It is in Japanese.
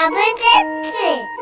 カブゼッツ。